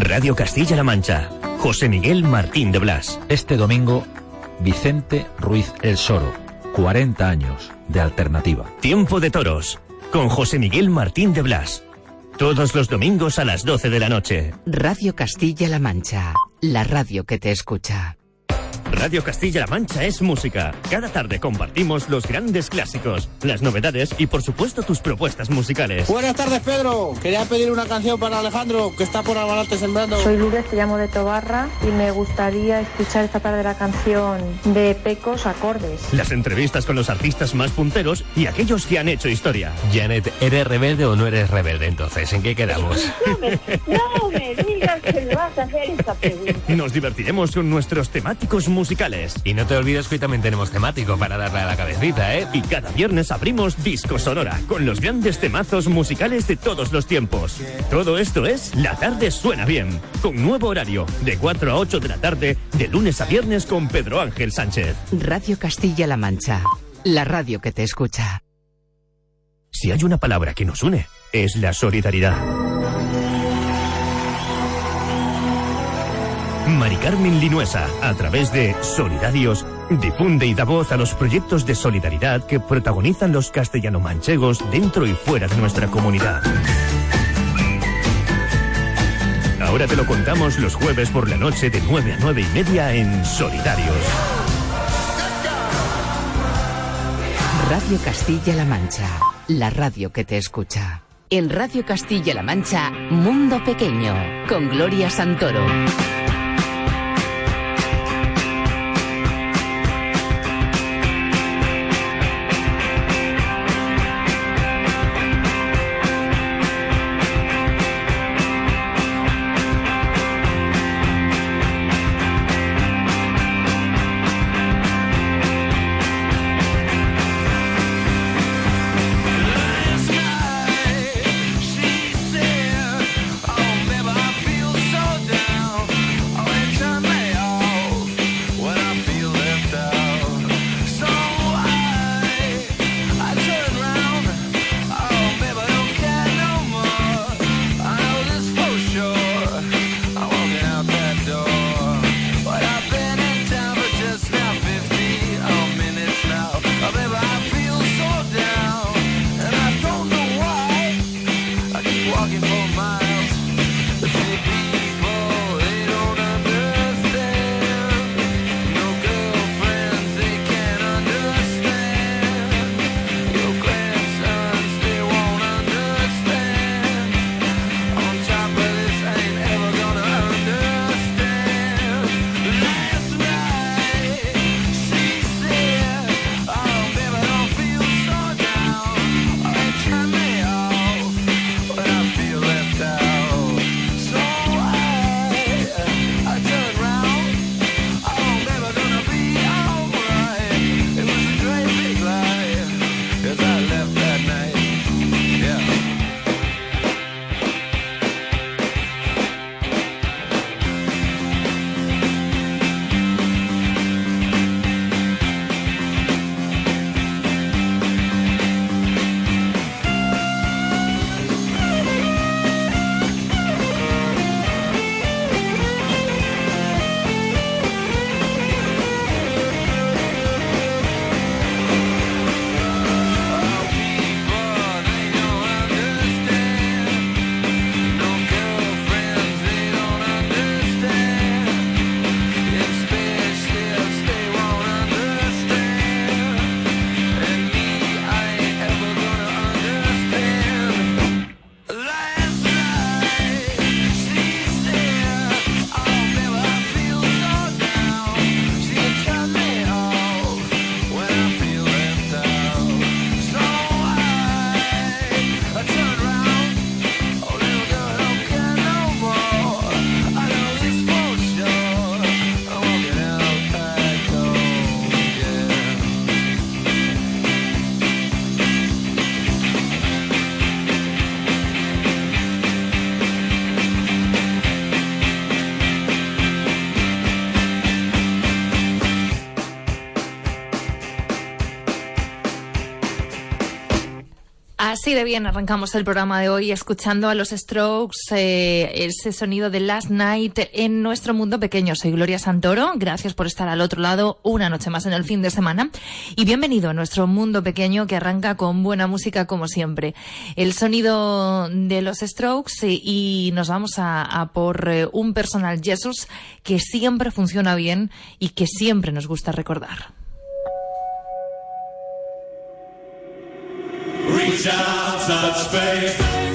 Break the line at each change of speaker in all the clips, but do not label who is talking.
Radio Castilla-La Mancha. José Miguel Martín de Blas.
Este domingo, Vicente Ruiz El Soro. 40 años de alternativa.
Tiempo de toros. Con José Miguel Martín de Blas. Todos los domingos a las 12 de la noche.
Radio Castilla-La Mancha. La radio que te escucha.
Radio Castilla-La Mancha es música. Cada tarde compartimos los grandes clásicos, las novedades y por supuesto tus propuestas musicales.
Buenas tardes, Pedro. Quería pedir una canción para Alejandro, que está por Albalate sembrando.
Soy Lourdes, te llamo de Tobarra y me gustaría escuchar esta tarde la canción de Pecos Acordes.
Las entrevistas con los artistas más punteros y aquellos que han hecho historia.
Janet, ¿eres rebelde o no eres rebelde entonces? ¿En qué quedamos?
No me, no me digas que me vas a hacer esta pregunta.
Nos divertiremos con nuestros temáticos musicales.
Y no te olvides que hoy también tenemos temático para darle a la cabecita, ¿eh?
Y cada viernes abrimos Disco Sonora con los grandes temazos musicales de todos los tiempos. Todo esto es La tarde suena bien, con nuevo horario de 4 a 8 de la tarde, de lunes a viernes con Pedro Ángel Sánchez.
Radio Castilla-La Mancha. La radio que te escucha.
Si hay una palabra que nos une, es la solidaridad. Mari Carmen Linuesa, a través de Solidarios, difunde y da voz a los proyectos de solidaridad que protagonizan los castellano-manchegos dentro y fuera de nuestra comunidad. Ahora te lo contamos los jueves por la noche de 9 a 9 y media en Solidarios.
Radio Castilla-La Mancha. La radio que te escucha. En Radio Castilla-La Mancha, Mundo Pequeño, con Gloria Santoro.
Así de bien arrancamos el programa de hoy escuchando a los Strokes, eh, ese sonido de Last Night en nuestro mundo pequeño. Soy Gloria Santoro, gracias por estar al otro lado una noche más en el fin de semana y bienvenido a nuestro mundo pequeño que arranca con buena música como siempre. El sonido de los Strokes eh, y nos vamos a, por eh, un personal Jesus que siempre funciona bien y que siempre nos gusta recordar. Reach out, touch faith.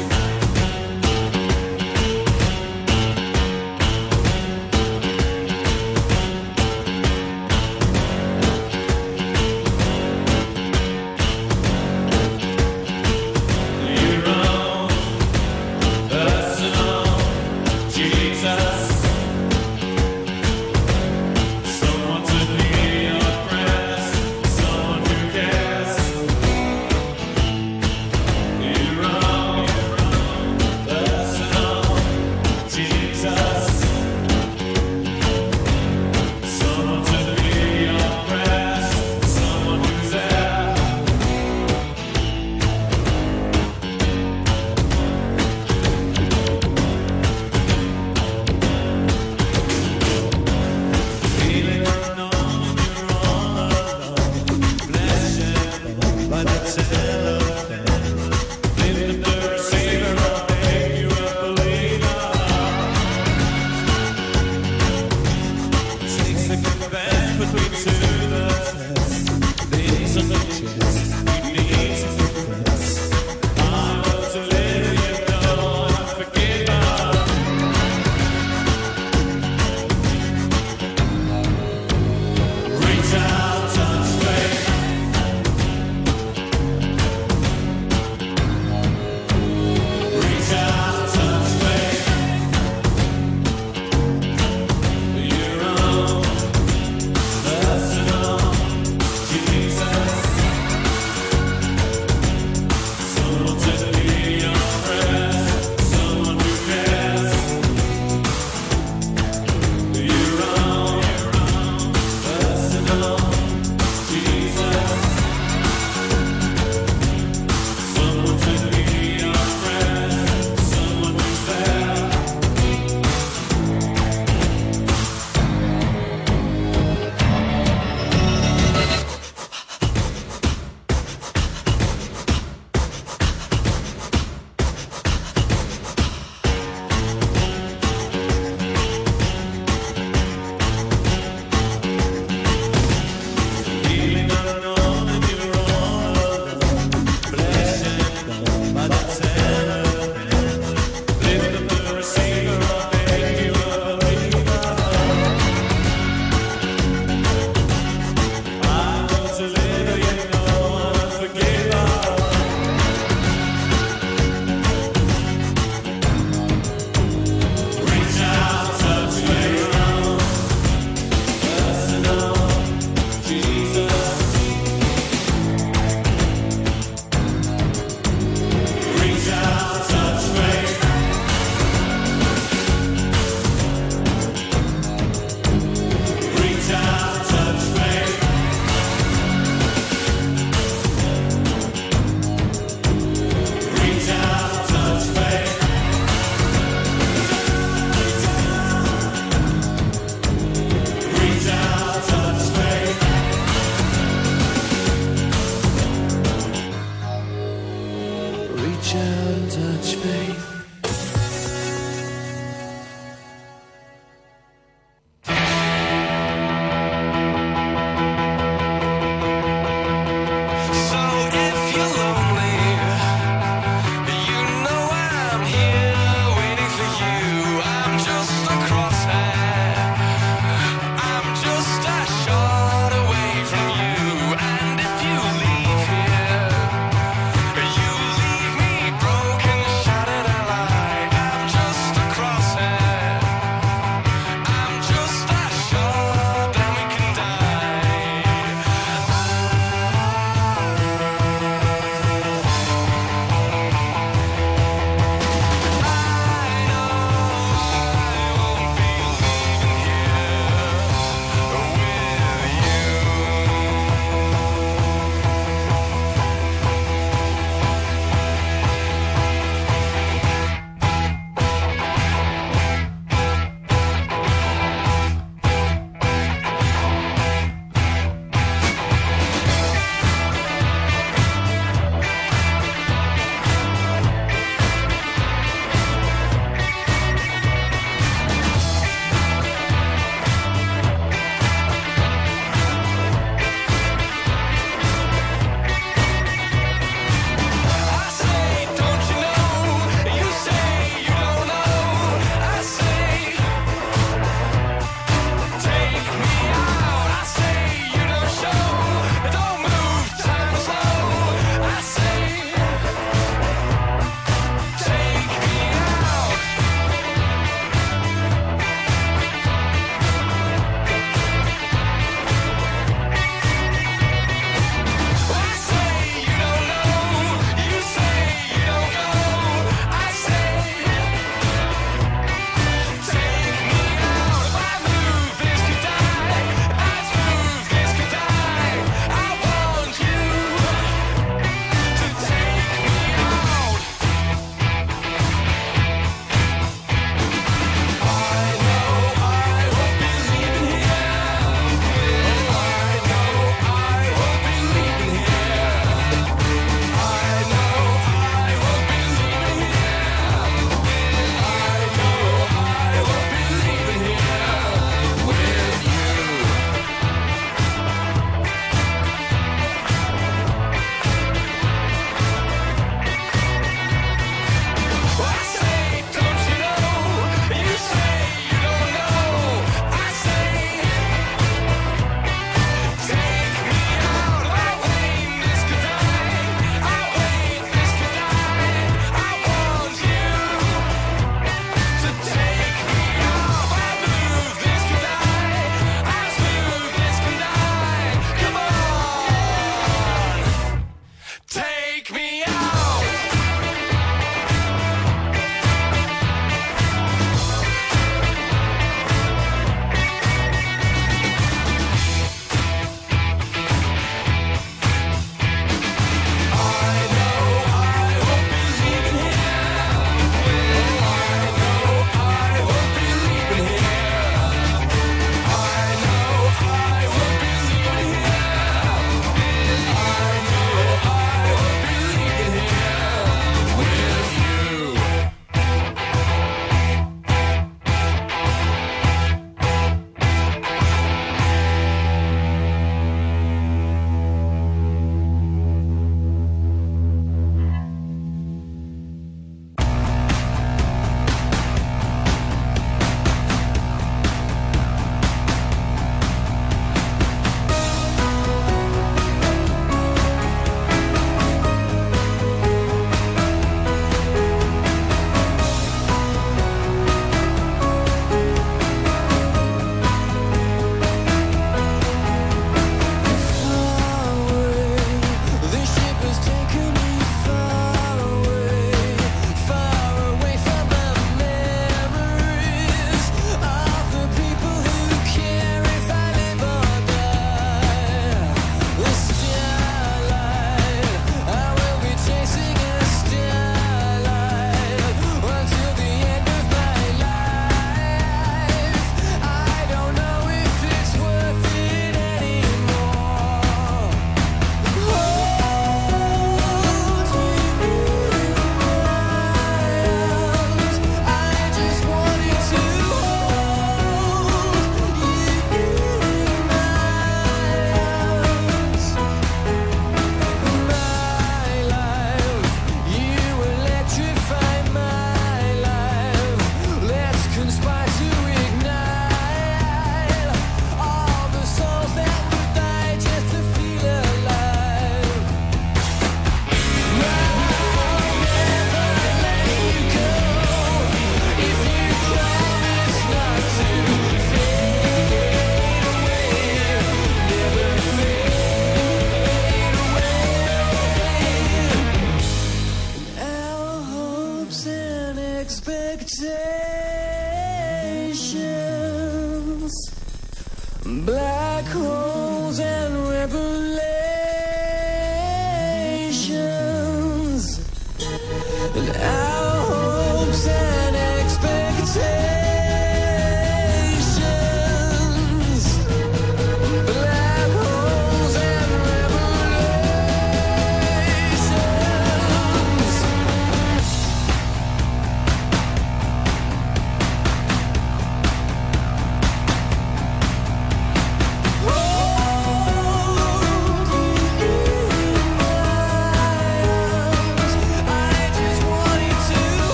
and I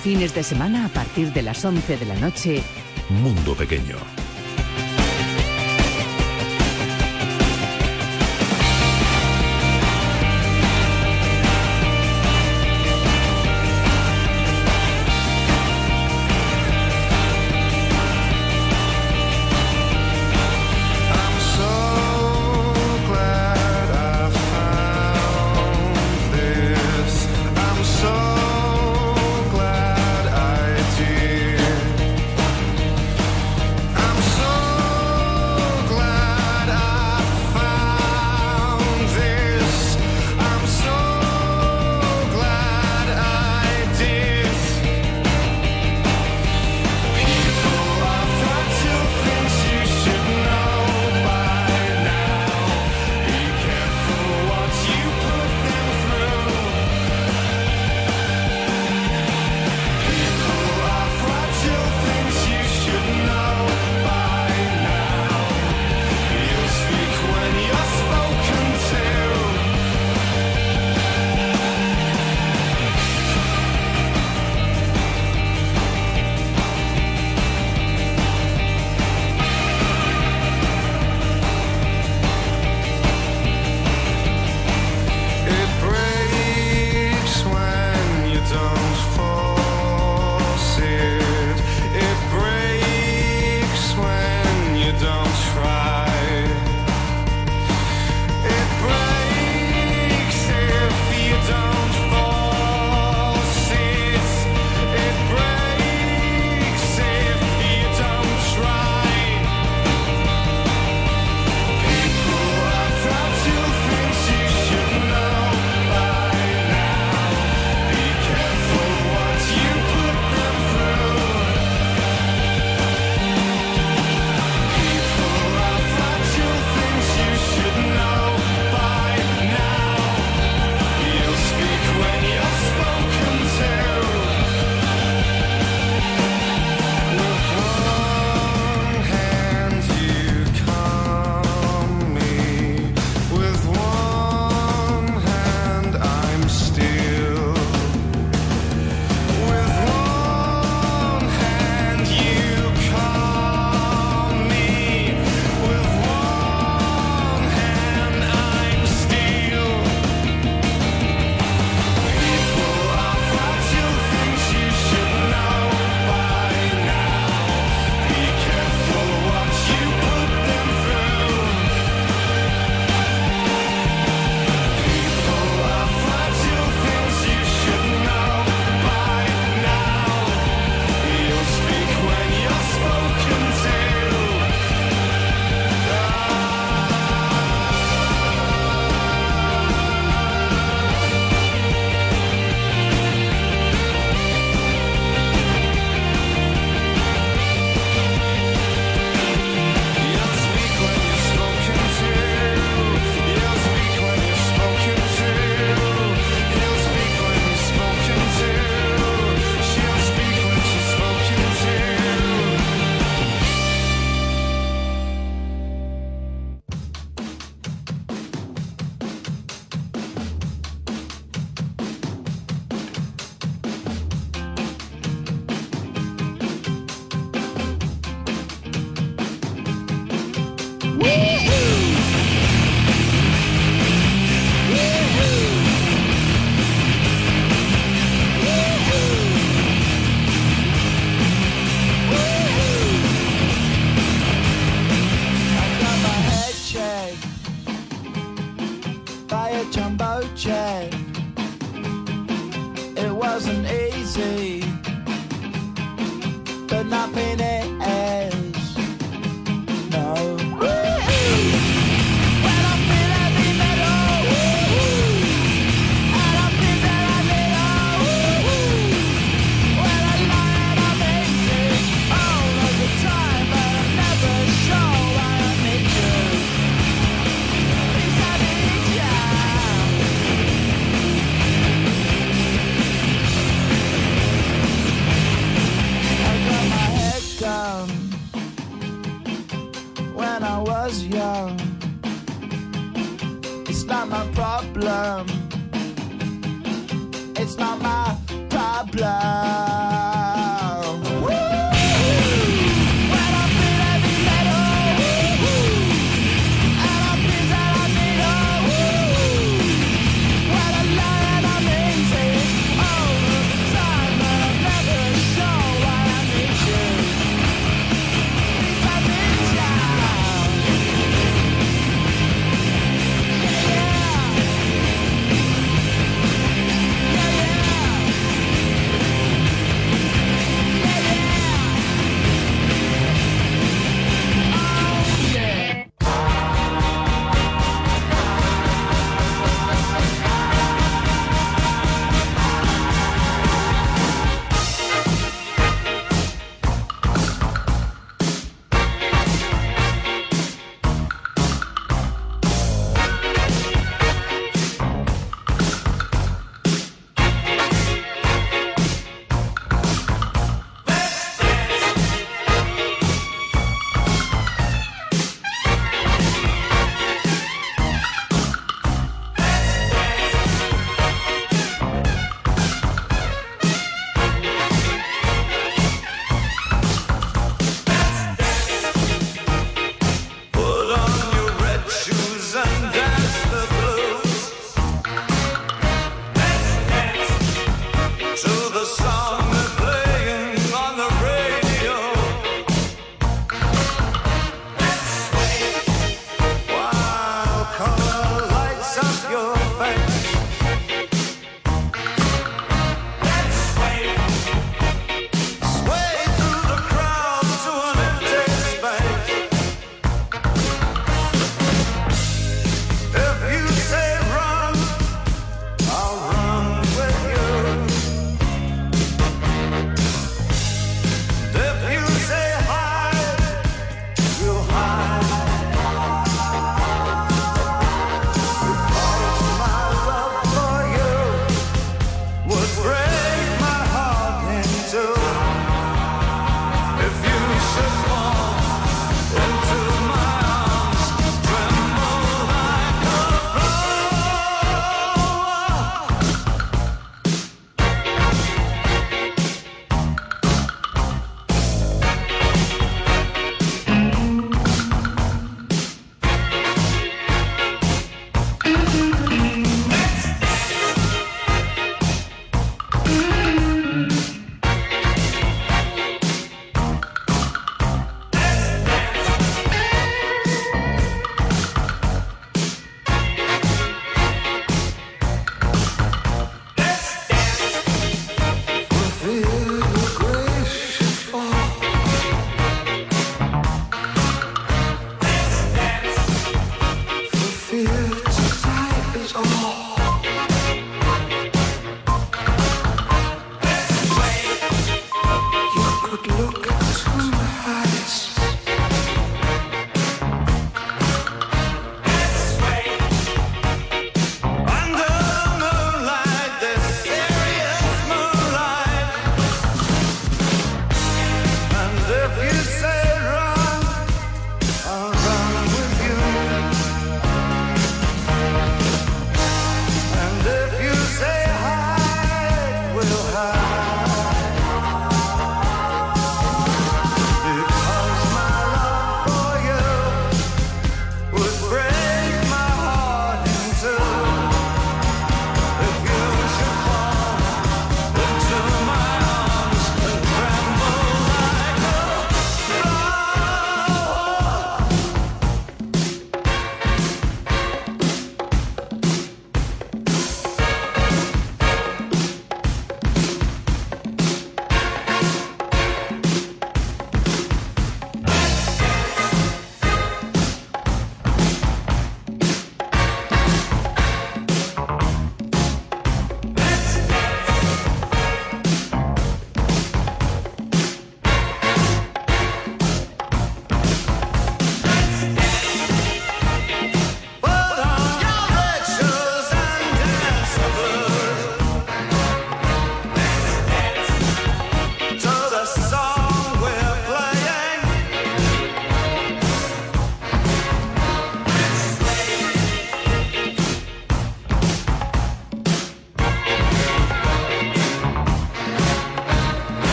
fines de semana a partir de las 11 de la noche.
Mundo Pequeño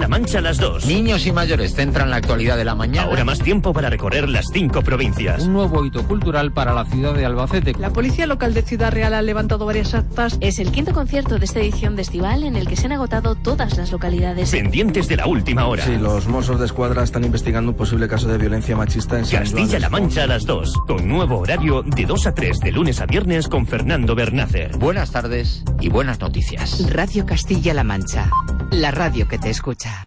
La
Mancha a las 2.
Niños y mayores centran la actualidad de la mañana.
Ahora más tiempo para recorrer las cinco provincias.
Un nuevo hito cultural para la ciudad de Albacete.
La policía local de Ciudad Real ha levantado varias actas.
Es el quinto concierto de esta edición de Estival en el que se han agotado todas las localidades.
Pendientes de la última hora.
Sí, los Mossos de Escuadra están investigando un posible caso de violencia machista en
Castilla-La Mancha a las 2. Con nuevo horario de 2 a 3 de lunes a viernes con Fernando Bernácer.
Buenas tardes y buenas noticias.
Radio Castilla-La Mancha la radio que te escucha.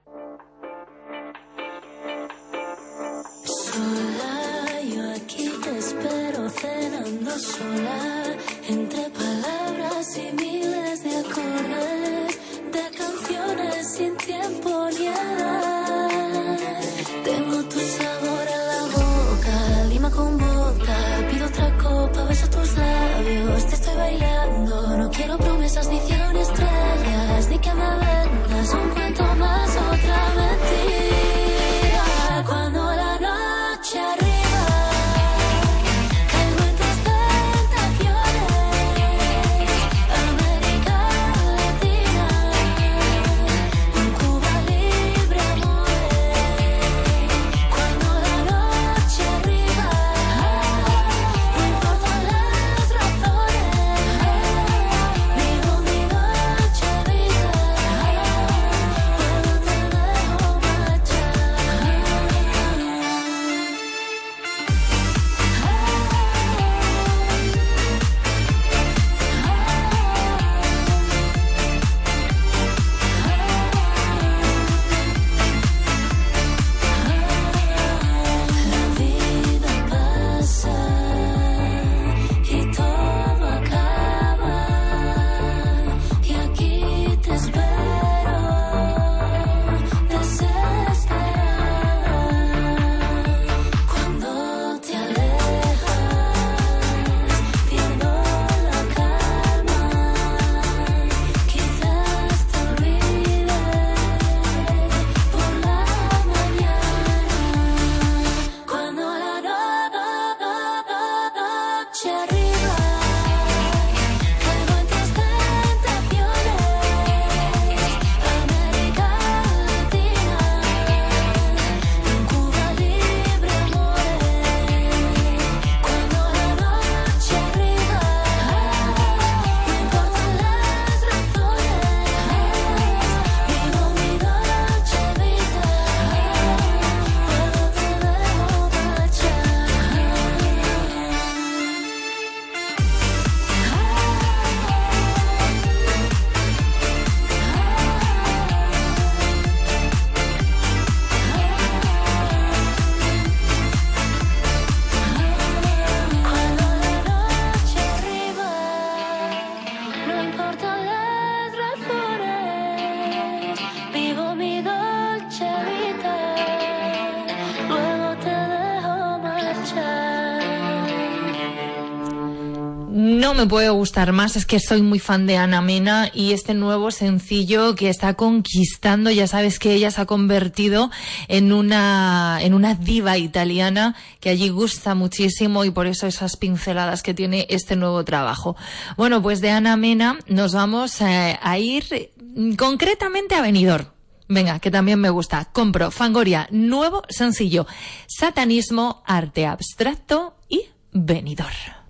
me
puede gustar más. Es que soy muy fan de Ana Mena y este nuevo sencillo que está conquistando, ya sabes que ella se ha convertido en una, en una diva italiana que allí gusta muchísimo y por eso esas pinceladas que tiene este nuevo trabajo. Bueno, pues de Ana Mena nos vamos eh, a, ir concretamente a Benidorm. Venga, que también me gusta. Compro Fangoria, nuevo sencillo. Satanismo, arte abstracto y venidor.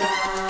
star.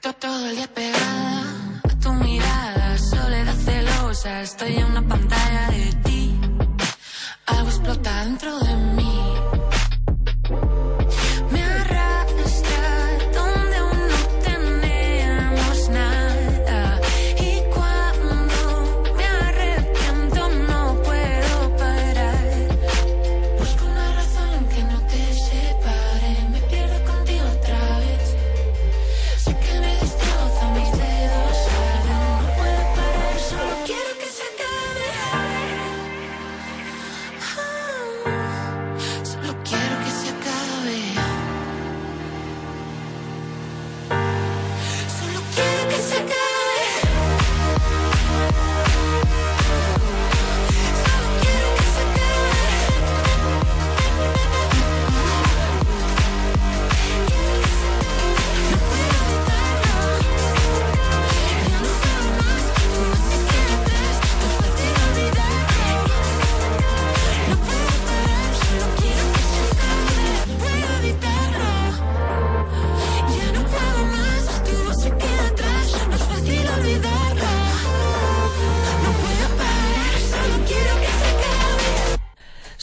Todo el día pegada a tu mirada, soledad celosa. Estoy en una pantalla de ti. Algo explota
dentro de mí.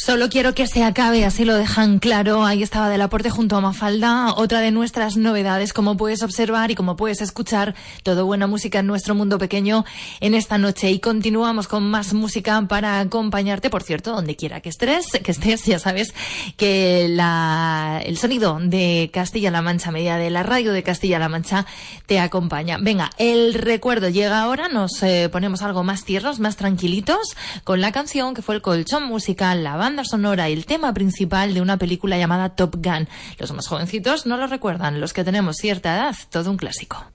Solo quiero que se acabe,
así lo dejan claro. Ahí estaba del aporte junto a Mafalda, otra de nuestras novedades, como puedes observar y como puedes escuchar, todo buena música en nuestro mundo pequeño en esta noche. Y continuamos con más música para acompañarte, por cierto, donde quiera que estés, que estés, ya sabes que el sonido de Castilla-La Mancha, media de la radio de Castilla-La Mancha, te acompaña. Venga, el recuerdo llega ahora, nos eh, ponemos algo más tiernos, más tranquilitos, con la canción que fue el colchón musical, la banda sonora y el tema principal de una película llamada Top Gun. Los más jovencitos no lo recuerdan, los que tenemos cierta edad, todo un clásico.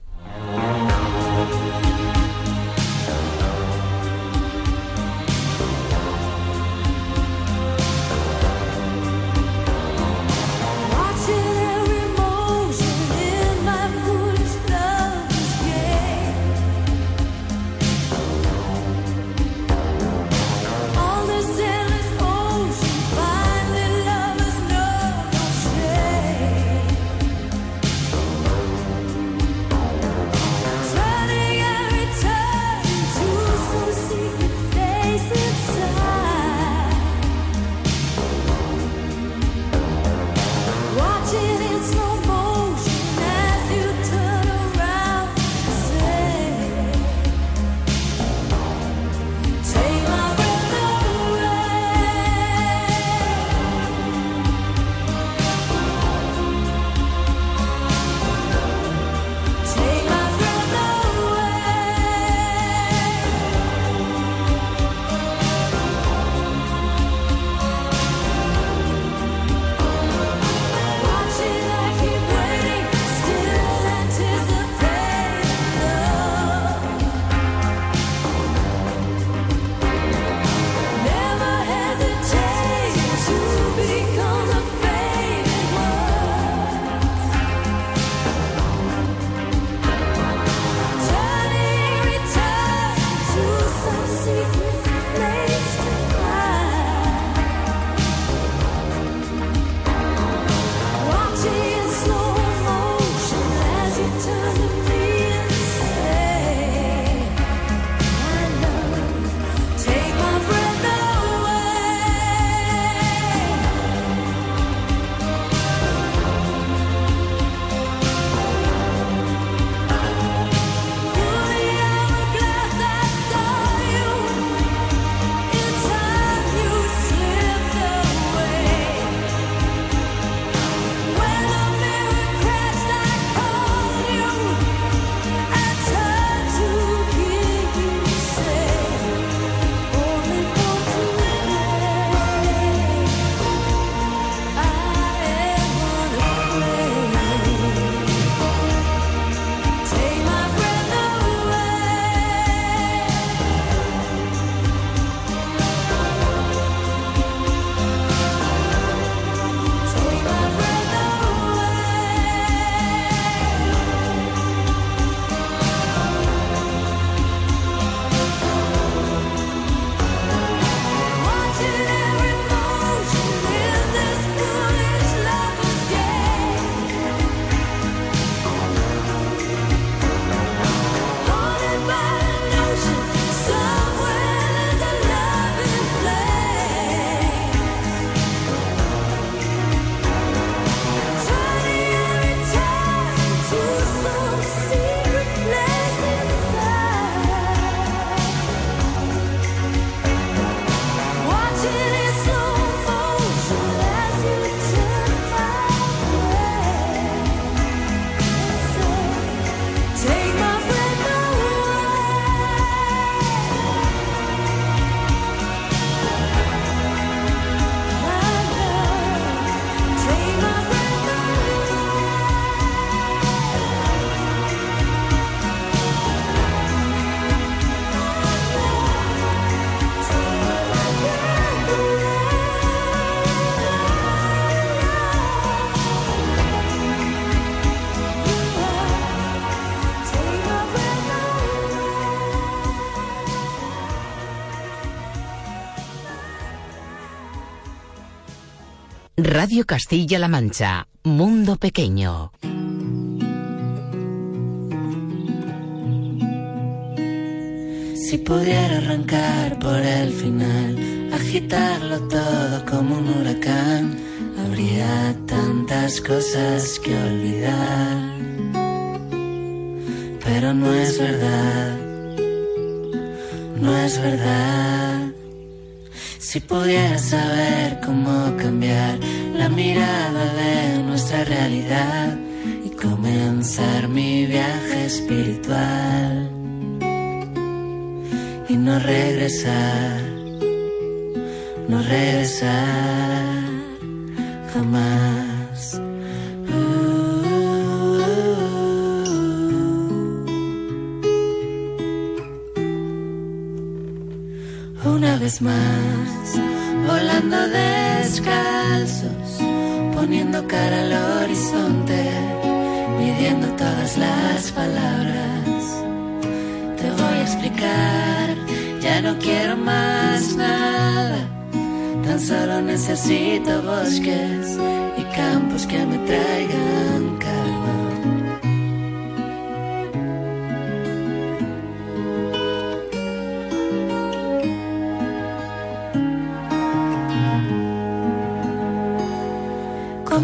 Radio Castilla-La Mancha, Mundo Pequeño.
Si pudiera arrancar por el final, agitarlo todo como un huracán, habría tantas cosas que olvidar. Pero no es verdad, no es verdad. Si pudiera saber cómo cambiar la mirada de nuestra realidad y comenzar mi viaje espiritual y no regresar, no regresar jamás. Una vez más, volando descalzos, poniendo cara al horizonte, midiendo todas las palabras te voy a explicar. Ya no quiero más nada, tan solo necesito bosques y campos que me traigan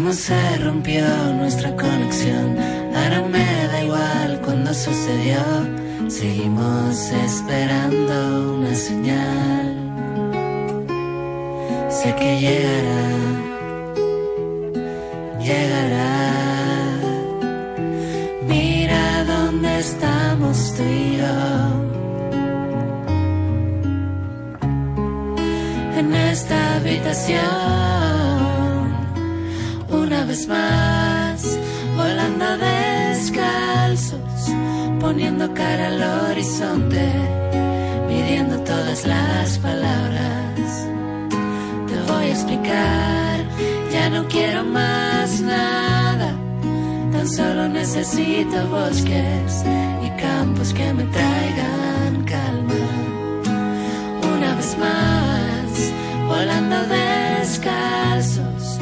Cómo se rompió nuestra conexión, ahora me da igual cuando sucedió. Seguimos esperando una señal. Sé que llegará, poniendo cara al horizonte, midiendo todas las palabras. Te voy a explicar, ya no quiero más nada, tan solo necesito bosques y campos que me traigan calma. Una vez más, volando descalzos,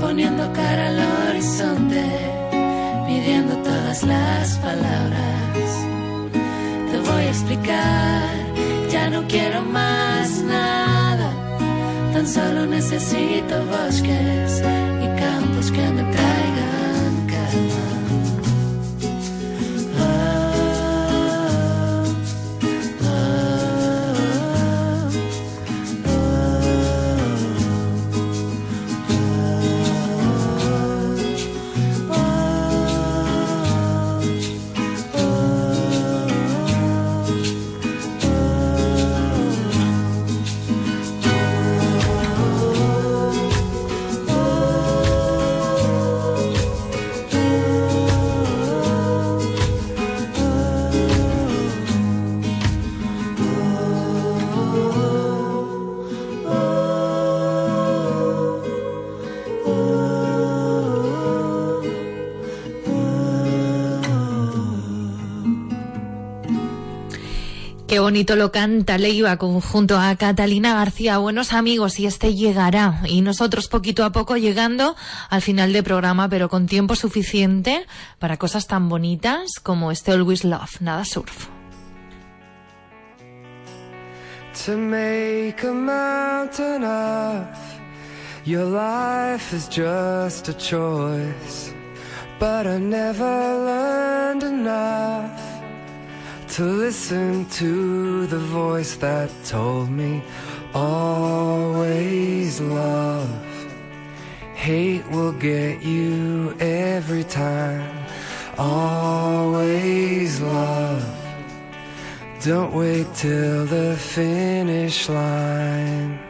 poniendo cara al horizonte, midiendo todas las palabras Ya no quiero más nada, tan solo necesito bosques y campos que me traigan
bonito lo canta Leiva junto a Catalina García. Buenos amigos, y este llegará. Y nosotros poquito a poco llegando al final del programa, pero con tiempo suficiente para cosas tan bonitas como este Always Love, nada surf.
To make a mountain of your life is just a choice. But I never learned enough to listen to the voice that told me always love. Hate will get you every time. Always love. Don't wait till the finish line.